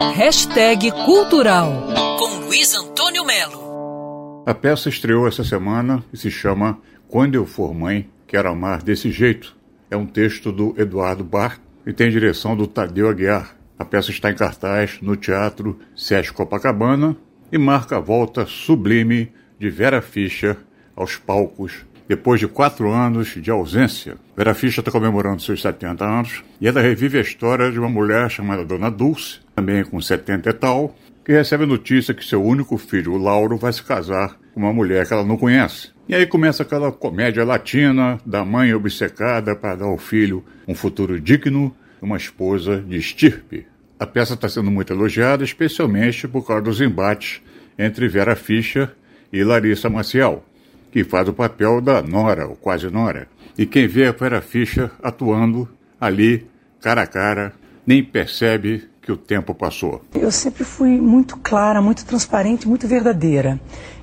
Hashtag Cultural com Luiz Antônio Melo. A peça estreou essa semana e se chama Quando Eu For Mãe, Quero Amar Desse Jeito. É um texto do Eduardo Bar e tem direção do Tadeu Aguiar. A peça está em cartaz no Teatro Sesc Copacabana e marca a volta sublime de Vera Fischer aos palcos depois de quatro anos de ausência. Vera Fischer está comemorando seus 70 anos e ela revive a história de uma mulher chamada Dona Dulce, também com 70 e tal, que recebe a notícia que seu único filho, o Lauro, vai se casar com uma mulher que ela não conhece. E aí começa aquela comédia latina da mãe obcecada para dar ao filho um futuro digno uma esposa de estirpe. A peça está sendo muito elogiada, especialmente por causa dos embates entre Vera Fischer e Larissa Maciel que faz o papel da Nora, ou quase Nora. E quem vê a Vera Fischer atuando ali, cara a cara, nem percebe que o tempo passou. Eu sempre fui muito clara, muito transparente, muito verdadeira.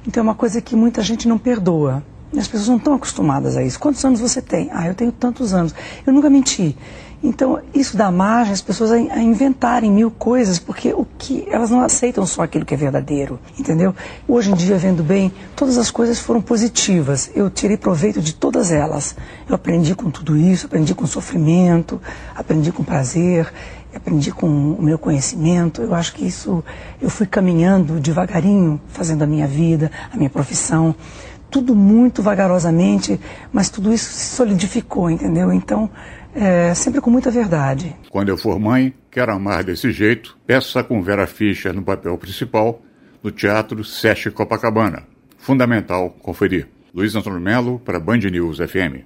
Então é uma coisa que muita gente não perdoa. As pessoas não estão acostumadas a isso. Quantos anos você tem? Ah, eu tenho tantos anos. Eu nunca menti. Então, isso dá margem às pessoas a, inventarem mil coisas, porque o que elas não aceitam só aquilo que é verdadeiro, entendeu? Hoje em dia, vendo bem, todas as coisas foram positivas. Eu tirei proveito de todas elas. Eu aprendi com tudo isso, aprendi com sofrimento, aprendi com prazer, aprendi com o meu conhecimento. Eu acho que isso eu fui caminhando devagarinho, fazendo a minha vida, a minha profissão tudo muito vagarosamente, mas tudo isso se solidificou, entendeu? Então, é, sempre com muita verdade. Quando eu for mãe, quero amar desse jeito, peça com Vera Fischer no papel principal, no Teatro Sesc Copacabana. Fundamental conferir. Luiz Antônio Melo para Band News FM.